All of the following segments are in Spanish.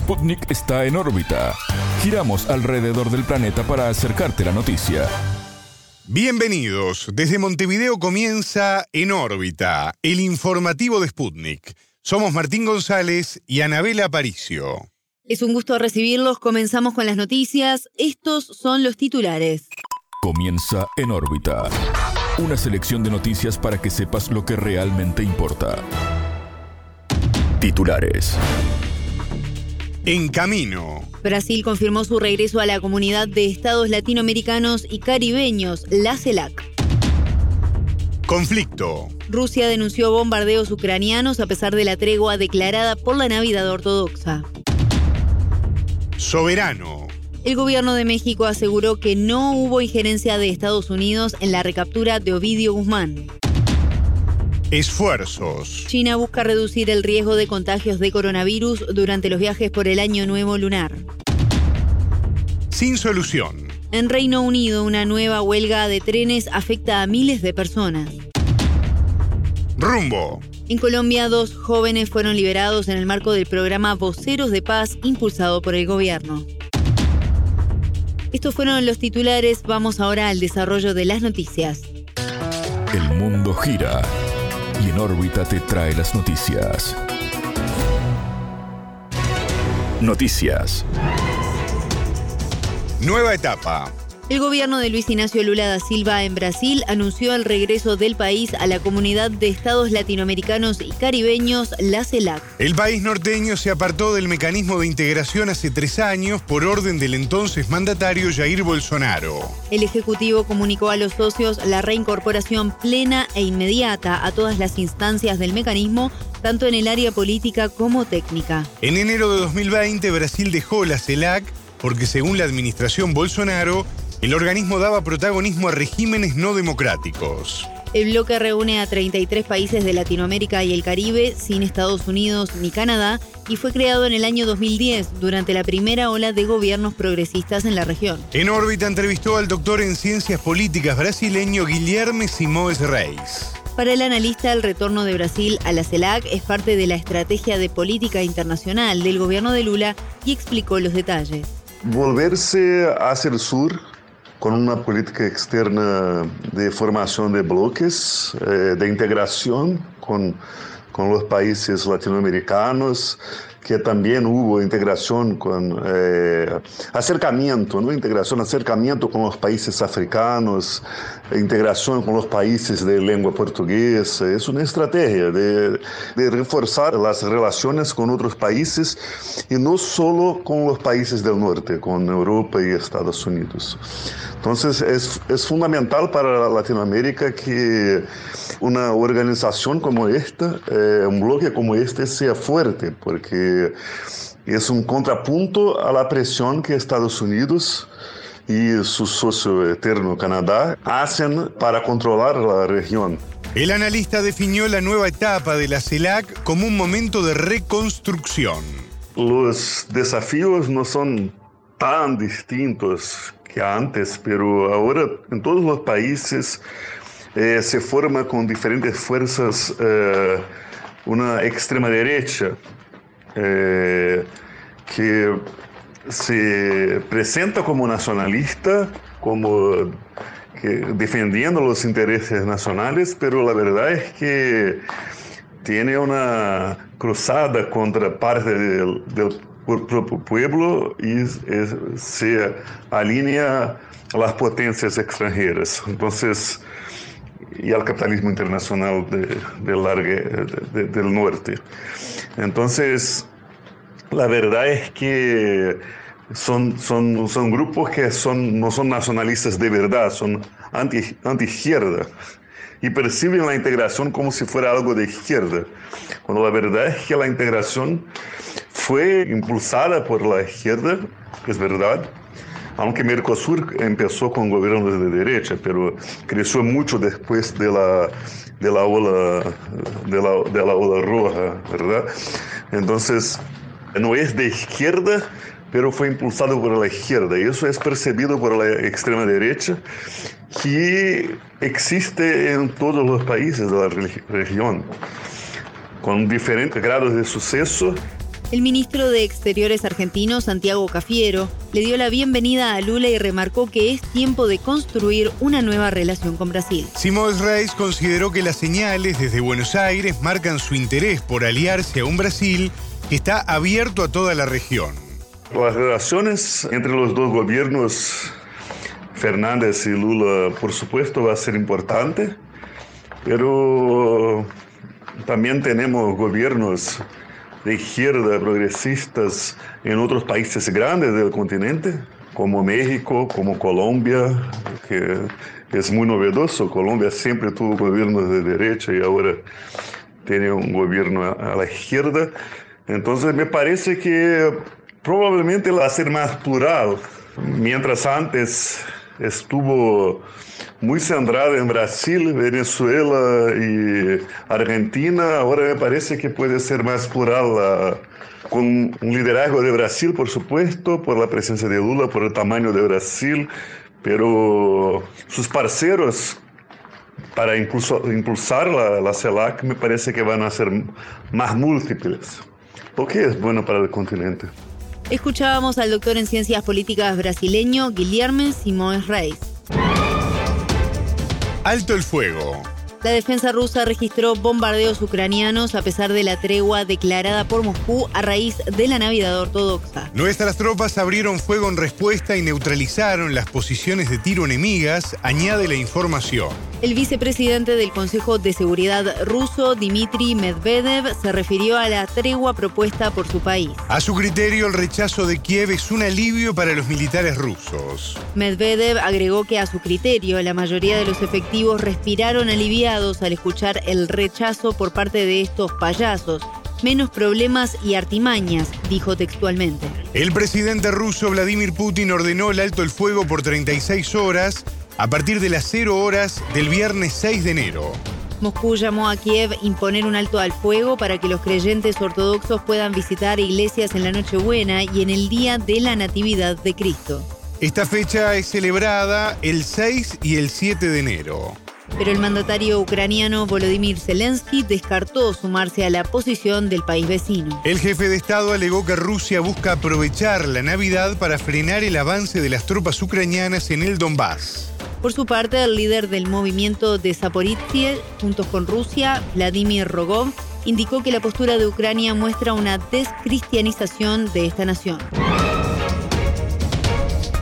Sputnik está en órbita. Giramos alrededor del planeta para acercarte la noticia. Bienvenidos. Desde Montevideo comienza En órbita, el informativo de Sputnik. Somos Martín González y Anabela Aparicio. Es un gusto recibirlos. Comenzamos con las noticias. Estos son los titulares. Comienza En órbita. Una selección de noticias para que sepas lo que realmente importa. Titulares. En camino. Brasil confirmó su regreso a la comunidad de estados latinoamericanos y caribeños, la CELAC. Conflicto. Rusia denunció bombardeos ucranianos a pesar de la tregua declarada por la Navidad Ortodoxa. Soberano. El gobierno de México aseguró que no hubo injerencia de Estados Unidos en la recaptura de Ovidio Guzmán. Esfuerzos. China busca reducir el riesgo de contagios de coronavirus durante los viajes por el Año Nuevo Lunar. Sin solución. En Reino Unido, una nueva huelga de trenes afecta a miles de personas. Rumbo. En Colombia, dos jóvenes fueron liberados en el marco del programa Voceros de Paz impulsado por el gobierno. Estos fueron los titulares, vamos ahora al desarrollo de las noticias. El mundo gira y en órbita te trae las noticias. Noticias. Nueva etapa. El gobierno de Luis Ignacio Lula da Silva en Brasil anunció el regreso del país a la comunidad de estados latinoamericanos y caribeños, la CELAC. El país norteño se apartó del mecanismo de integración hace tres años por orden del entonces mandatario Jair Bolsonaro. El Ejecutivo comunicó a los socios la reincorporación plena e inmediata a todas las instancias del mecanismo, tanto en el área política como técnica. En enero de 2020 Brasil dejó la CELAC porque según la administración Bolsonaro, el organismo daba protagonismo a regímenes no democráticos. El bloque reúne a 33 países de Latinoamérica y el Caribe, sin Estados Unidos ni Canadá, y fue creado en el año 2010, durante la primera ola de gobiernos progresistas en la región. En órbita entrevistó al doctor en ciencias políticas brasileño Guilherme Simões Reis. Para el analista, el retorno de Brasil a la CELAC es parte de la estrategia de política internacional del gobierno de Lula y explicó los detalles. Volverse hacia el sur con una política externa de formación de bloques, eh, de integración con, con los países latinoamericanos, que también hubo integración con eh, acercamiento, ¿no? integración, acercamiento con los países africanos, integración con los países de lengua portuguesa. Es una estrategia de, de reforzar las relaciones con otros países y no solo con los países del norte, con Europa y Estados Unidos. Entonces es, es fundamental para Latinoamérica que una organización como esta, eh, un bloque como este sea fuerte, porque es un contrapunto a la presión que Estados Unidos y su socio eterno Canadá hacen para controlar la región. El analista definió la nueva etapa de la CELAC como un momento de reconstrucción. Los desafíos no son tan distintos que antes, pero ahora en todos los países eh, se forma con diferentes fuerzas eh, una extrema derecha eh, que se presenta como nacionalista, como defendiendo los intereses nacionales, pero la verdad es que tiene una cruzada contra parte del, propio pueblo y se alinea a las potencias extranjeras. Entonces, y al capitalismo internacional de, de largue, de, del norte. Entonces, la verdad es que son, son, son grupos que son, no son nacionalistas de verdad, son anti, anti-izquierda y perciben la integración como si fuera algo de izquierda, cuando la verdad es que la integración fue impulsada por la izquierda, es verdad, aunque Mercosur empezó con gobiernos de derecha, pero creció mucho después de la, de la, ola, de la, de la ola roja, ¿verdad? Entonces, no es de izquierda, pero fue impulsado por la izquierda. Y eso es percibido por la extrema derecha, que existe en todos los países de la región, con diferentes grados de suceso El ministro de Exteriores argentino, Santiago Cafiero, le dio la bienvenida a Lula y remarcó que es tiempo de construir una nueva relación con Brasil. Simón Reis consideró que las señales desde Buenos Aires marcan su interés por aliarse a un Brasil que está abierto a toda la región. Las relaciones entre los dos gobiernos, Fernández y Lula, por supuesto, va a ser importante, pero también tenemos gobiernos de izquierda progresistas en otros países grandes del continente, como México, como Colombia, que es muy novedoso. Colombia siempre tuvo gobiernos de derecha y ahora tiene un gobierno a la izquierda. Entonces me parece que probablemente va a ser más plural. Mientras antes estuvo muy centrada en Brasil, Venezuela y Argentina, ahora me parece que puede ser más plural, con un liderazgo de Brasil, por supuesto, por la presencia de Lula, por el tamaño de Brasil, pero sus parceros para impulsar la, la CELAC me parece que van a ser más múltiples, lo que es bueno para el continente. Escuchábamos al doctor en ciencias políticas brasileño Guilherme Simões Reis. Alto el fuego. La defensa rusa registró bombardeos ucranianos a pesar de la tregua declarada por Moscú a raíz de la Navidad ortodoxa. Nuestras tropas abrieron fuego en respuesta y neutralizaron las posiciones de tiro enemigas, añade la información. El vicepresidente del Consejo de Seguridad ruso, Dmitry Medvedev, se refirió a la tregua propuesta por su país. A su criterio, el rechazo de Kiev es un alivio para los militares rusos. Medvedev agregó que a su criterio, la mayoría de los efectivos respiraron aliviados al escuchar el rechazo por parte de estos payasos menos problemas y artimañas, dijo textualmente. El presidente ruso Vladimir Putin ordenó el alto el fuego por 36 horas a partir de las 0 horas del viernes 6 de enero. Moscú llamó a Kiev imponer un alto al fuego para que los creyentes ortodoxos puedan visitar iglesias en la Nochebuena y en el día de la Natividad de Cristo. Esta fecha es celebrada el 6 y el 7 de enero. Pero el mandatario ucraniano Volodymyr Zelensky descartó sumarse a la posición del país vecino. El jefe de Estado alegó que Rusia busca aprovechar la Navidad para frenar el avance de las tropas ucranianas en el Donbass. Por su parte, el líder del movimiento de Zaporizhia, junto con Rusia, Vladimir Rogov, indicó que la postura de Ucrania muestra una descristianización de esta nación.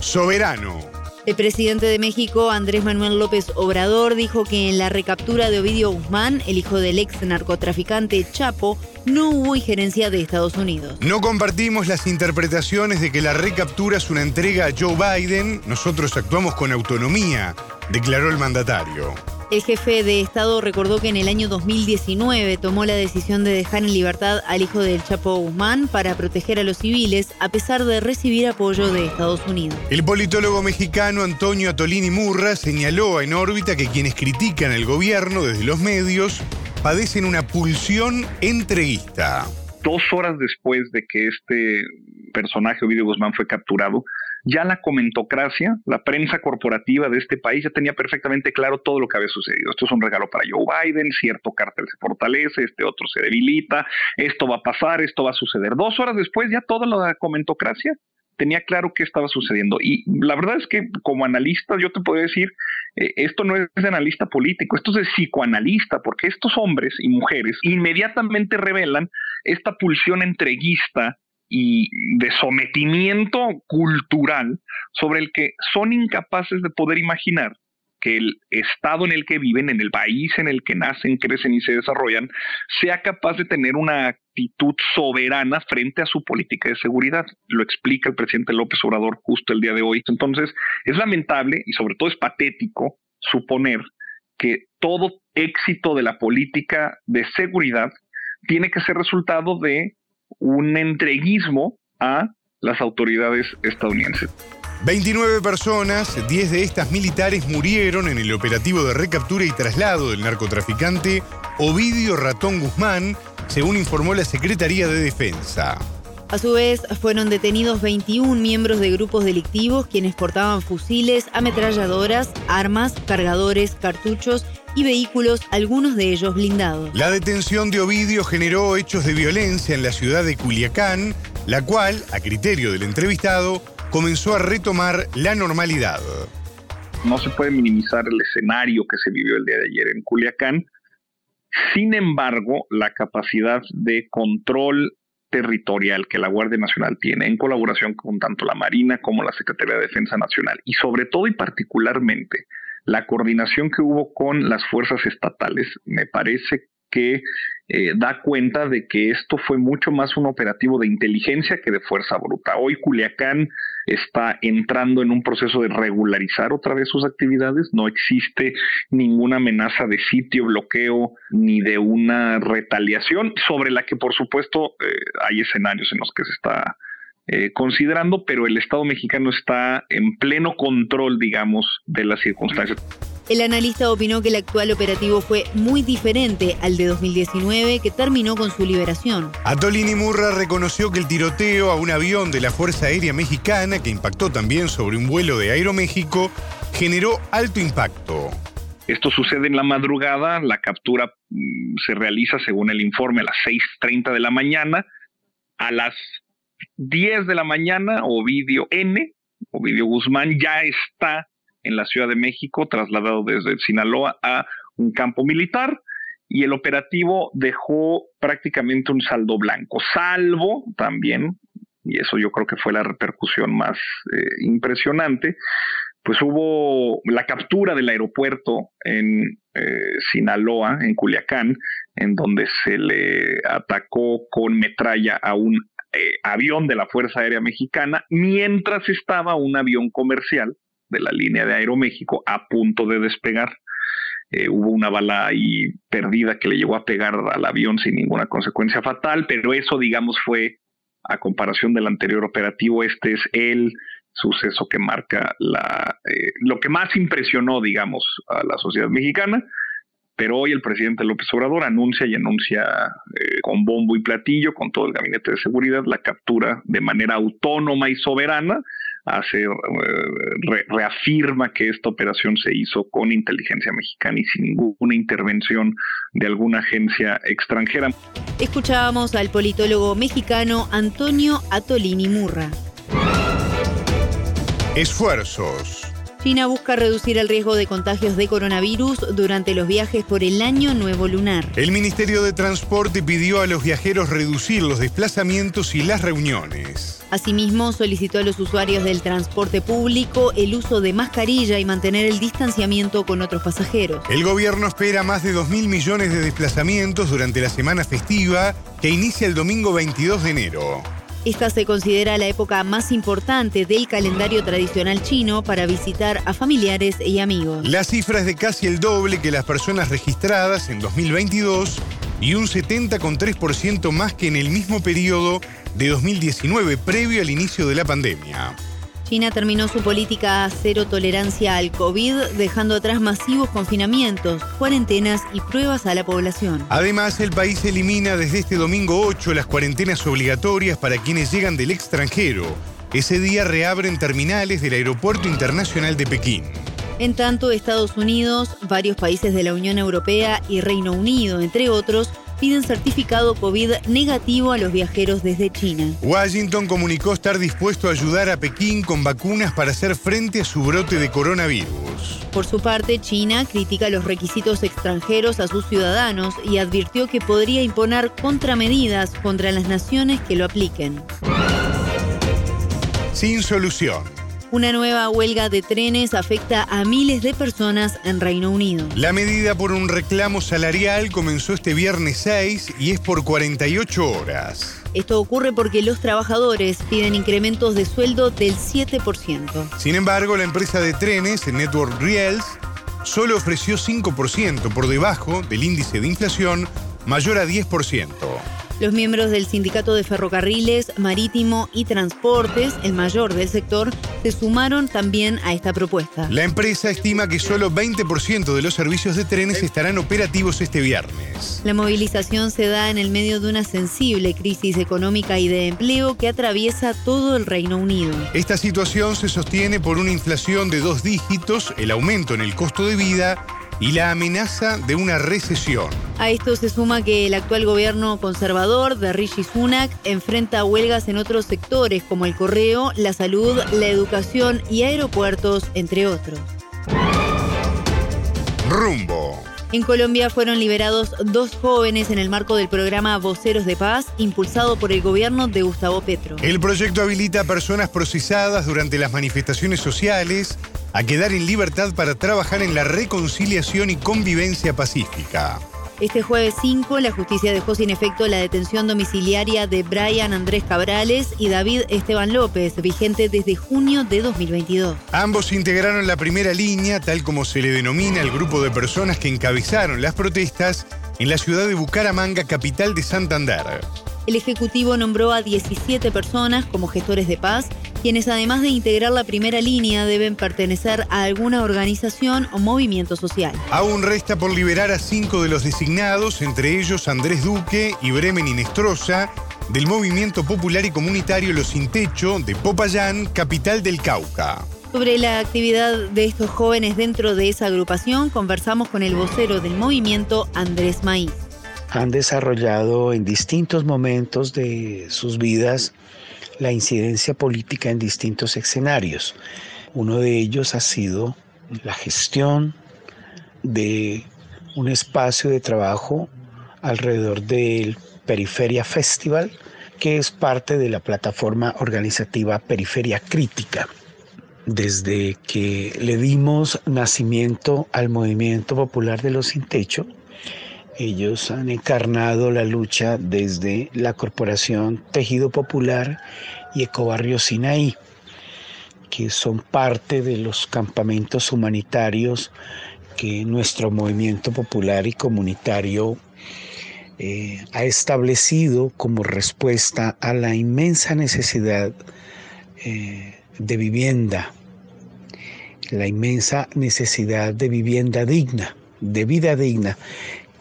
Soberano. El presidente de México, Andrés Manuel López Obrador, dijo que en la recaptura de Ovidio Guzmán, el hijo del ex narcotraficante Chapo, no hubo injerencia de Estados Unidos. No compartimos las interpretaciones de que la recaptura es una entrega a Joe Biden. Nosotros actuamos con autonomía, declaró el mandatario. El jefe de Estado recordó que en el año 2019 tomó la decisión de dejar en libertad al hijo del Chapo Guzmán para proteger a los civiles a pesar de recibir apoyo de Estados Unidos. El politólogo mexicano Antonio Atolini Murra señaló en órbita que quienes critican al gobierno desde los medios padecen una pulsión entreguista. Dos horas después de que este personaje, Ovidio Guzmán, fue capturado, ya la comentocracia, la prensa corporativa de este país ya tenía perfectamente claro todo lo que había sucedido. Esto es un regalo para Joe Biden, cierto cártel se fortalece, este otro se debilita, esto va a pasar, esto va a suceder. Dos horas después ya toda la comentocracia tenía claro qué estaba sucediendo. Y la verdad es que como analista yo te puedo decir, eh, esto no es de analista político, esto es de psicoanalista, porque estos hombres y mujeres inmediatamente revelan esta pulsión entreguista y de sometimiento cultural sobre el que son incapaces de poder imaginar que el estado en el que viven, en el país en el que nacen, crecen y se desarrollan, sea capaz de tener una actitud soberana frente a su política de seguridad. Lo explica el presidente López Obrador justo el día de hoy. Entonces, es lamentable y sobre todo es patético suponer que todo éxito de la política de seguridad tiene que ser resultado de un entreguismo a las autoridades estadounidenses. 29 personas, 10 de estas militares murieron en el operativo de recaptura y traslado del narcotraficante Ovidio Ratón Guzmán, según informó la Secretaría de Defensa. A su vez, fueron detenidos 21 miembros de grupos delictivos quienes portaban fusiles, ametralladoras, armas, cargadores, cartuchos y vehículos, algunos de ellos blindados. La detención de Ovidio generó hechos de violencia en la ciudad de Culiacán, la cual, a criterio del entrevistado, comenzó a retomar la normalidad. No se puede minimizar el escenario que se vivió el día de ayer en Culiacán. Sin embargo, la capacidad de control territorial que la Guardia Nacional tiene en colaboración con tanto la Marina como la Secretaría de Defensa Nacional y sobre todo y particularmente la coordinación que hubo con las fuerzas estatales me parece que eh, da cuenta de que esto fue mucho más un operativo de inteligencia que de fuerza bruta. Hoy Culiacán está entrando en un proceso de regularizar otra vez sus actividades, no existe ninguna amenaza de sitio, bloqueo ni de una retaliación sobre la que por supuesto eh, hay escenarios en los que se está eh, considerando, pero el Estado mexicano está en pleno control, digamos, de las circunstancias. El analista opinó que el actual operativo fue muy diferente al de 2019, que terminó con su liberación. Atolini Murra reconoció que el tiroteo a un avión de la Fuerza Aérea Mexicana, que impactó también sobre un vuelo de Aeroméxico, generó alto impacto. Esto sucede en la madrugada, la captura mm, se realiza según el informe a las 6.30 de la mañana. A las 10 de la mañana, Ovidio N, Ovidio Guzmán, ya está en la Ciudad de México, trasladado desde Sinaloa a un campo militar y el operativo dejó prácticamente un saldo blanco, salvo también, y eso yo creo que fue la repercusión más eh, impresionante, pues hubo la captura del aeropuerto en eh, Sinaloa, en Culiacán, en donde se le atacó con metralla a un eh, avión de la Fuerza Aérea Mexicana, mientras estaba un avión comercial de la línea de Aeroméxico a punto de despegar. Eh, hubo una bala ahí perdida que le llegó a pegar al avión sin ninguna consecuencia fatal, pero eso, digamos, fue a comparación del anterior operativo, este es el suceso que marca la, eh, lo que más impresionó, digamos, a la sociedad mexicana. Pero hoy el presidente López Obrador anuncia y anuncia eh, con bombo y platillo, con todo el gabinete de seguridad, la captura de manera autónoma y soberana hace, eh, reafirma que esta operación se hizo con inteligencia mexicana y sin ninguna intervención de alguna agencia extranjera. Escuchábamos al politólogo mexicano Antonio Atolini Murra. Esfuerzos. China busca reducir el riesgo de contagios de coronavirus durante los viajes por el año nuevo lunar. El Ministerio de Transporte pidió a los viajeros reducir los desplazamientos y las reuniones. Asimismo, solicitó a los usuarios del transporte público el uso de mascarilla y mantener el distanciamiento con otros pasajeros. El gobierno espera más de 2.000 millones de desplazamientos durante la semana festiva que inicia el domingo 22 de enero. Esta se considera la época más importante del calendario tradicional chino para visitar a familiares y amigos. La cifra es de casi el doble que las personas registradas en 2022 y un 70,3% más que en el mismo periodo de 2019, previo al inicio de la pandemia. China terminó su política cero tolerancia al COVID, dejando atrás masivos confinamientos, cuarentenas y pruebas a la población. Además, el país elimina desde este domingo 8 las cuarentenas obligatorias para quienes llegan del extranjero. Ese día reabren terminales del Aeropuerto Internacional de Pekín. En tanto, Estados Unidos, varios países de la Unión Europea y Reino Unido, entre otros, piden certificado COVID negativo a los viajeros desde China. Washington comunicó estar dispuesto a ayudar a Pekín con vacunas para hacer frente a su brote de coronavirus. Por su parte, China critica los requisitos extranjeros a sus ciudadanos y advirtió que podría imponer contramedidas contra las naciones que lo apliquen. Sin solución. Una nueva huelga de trenes afecta a miles de personas en Reino Unido. La medida por un reclamo salarial comenzó este viernes 6 y es por 48 horas. Esto ocurre porque los trabajadores piden incrementos de sueldo del 7%. Sin embargo, la empresa de trenes, Network Rails, solo ofreció 5% por debajo del índice de inflación mayor a 10%. Los miembros del Sindicato de Ferrocarriles, Marítimo y Transportes, el mayor del sector, se sumaron también a esta propuesta. La empresa estima que solo 20% de los servicios de trenes estarán operativos este viernes. La movilización se da en el medio de una sensible crisis económica y de empleo que atraviesa todo el Reino Unido. Esta situación se sostiene por una inflación de dos dígitos, el aumento en el costo de vida y la amenaza de una recesión. A esto se suma que el actual gobierno conservador de Rishi Sunak enfrenta huelgas en otros sectores como el correo, la salud, la educación y aeropuertos, entre otros. Rumbo. En Colombia fueron liberados dos jóvenes en el marco del programa Voceros de Paz, impulsado por el gobierno de Gustavo Petro. El proyecto habilita a personas procesadas durante las manifestaciones sociales a quedar en libertad para trabajar en la reconciliación y convivencia pacífica. Este jueves 5, la justicia dejó sin efecto la detención domiciliaria de Brian Andrés Cabrales y David Esteban López, vigente desde junio de 2022. Ambos integraron la primera línea, tal como se le denomina el grupo de personas que encabezaron las protestas en la ciudad de Bucaramanga, capital de Santander. El Ejecutivo nombró a 17 personas como gestores de paz quienes además de integrar la primera línea deben pertenecer a alguna organización o movimiento social. Aún resta por liberar a cinco de los designados, entre ellos Andrés Duque y Bremen Inestrosa, del movimiento popular y comunitario Los Sin Techo de Popayán, capital del Cauca. Sobre la actividad de estos jóvenes dentro de esa agrupación, conversamos con el vocero del movimiento, Andrés Maíz. Han desarrollado en distintos momentos de sus vidas la incidencia política en distintos escenarios. Uno de ellos ha sido la gestión de un espacio de trabajo alrededor del Periferia Festival, que es parte de la plataforma organizativa Periferia Crítica. Desde que le dimos nacimiento al movimiento popular de los sin techo, ellos han encarnado la lucha desde la Corporación Tejido Popular y Ecobarrio Sinaí, que son parte de los campamentos humanitarios que nuestro movimiento popular y comunitario eh, ha establecido como respuesta a la inmensa necesidad eh, de vivienda, la inmensa necesidad de vivienda digna, de vida digna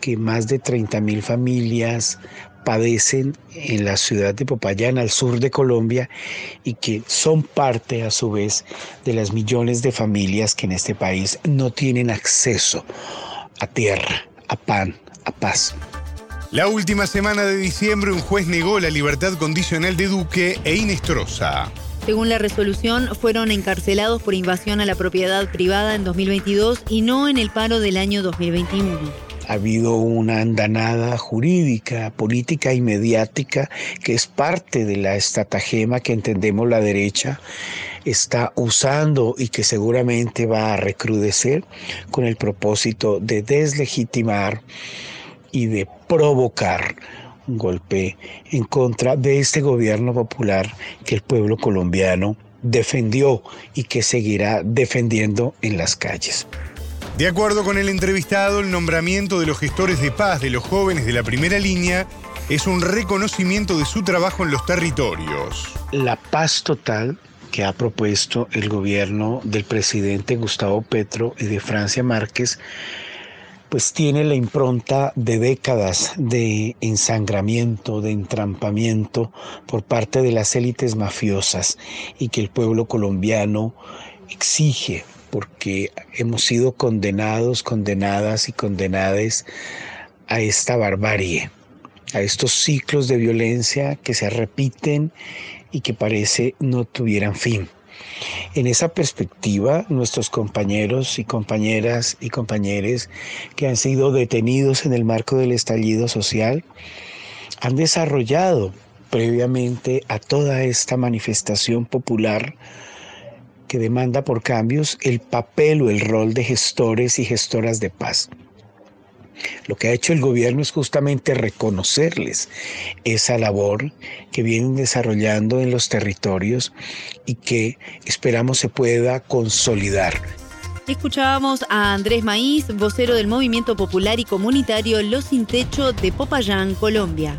que más de 30 mil familias padecen en la ciudad de Popayán, al sur de Colombia, y que son parte a su vez de las millones de familias que en este país no tienen acceso a tierra, a pan, a paz. La última semana de diciembre un juez negó la libertad condicional de Duque e Inestrosa. Según la resolución, fueron encarcelados por invasión a la propiedad privada en 2022 y no en el paro del año 2021 ha habido una andanada jurídica, política y mediática que es parte de la estratagema que entendemos la derecha está usando y que seguramente va a recrudecer con el propósito de deslegitimar y de provocar un golpe en contra de este gobierno popular que el pueblo colombiano defendió y que seguirá defendiendo en las calles. De acuerdo con el entrevistado, el nombramiento de los gestores de paz de los jóvenes de la primera línea es un reconocimiento de su trabajo en los territorios. La paz total que ha propuesto el gobierno del presidente Gustavo Petro y de Francia Márquez, pues tiene la impronta de décadas de ensangramiento, de entrampamiento por parte de las élites mafiosas y que el pueblo colombiano exige porque hemos sido condenados, condenadas y condenades a esta barbarie, a estos ciclos de violencia que se repiten y que parece no tuvieran fin. En esa perspectiva, nuestros compañeros y compañeras y compañeros que han sido detenidos en el marco del estallido social han desarrollado previamente a toda esta manifestación popular que demanda por cambios el papel o el rol de gestores y gestoras de paz. Lo que ha hecho el gobierno es justamente reconocerles esa labor que vienen desarrollando en los territorios y que esperamos se pueda consolidar. Escuchábamos a Andrés Maíz, vocero del Movimiento Popular y Comunitario Los Sin Techo de Popayán, Colombia.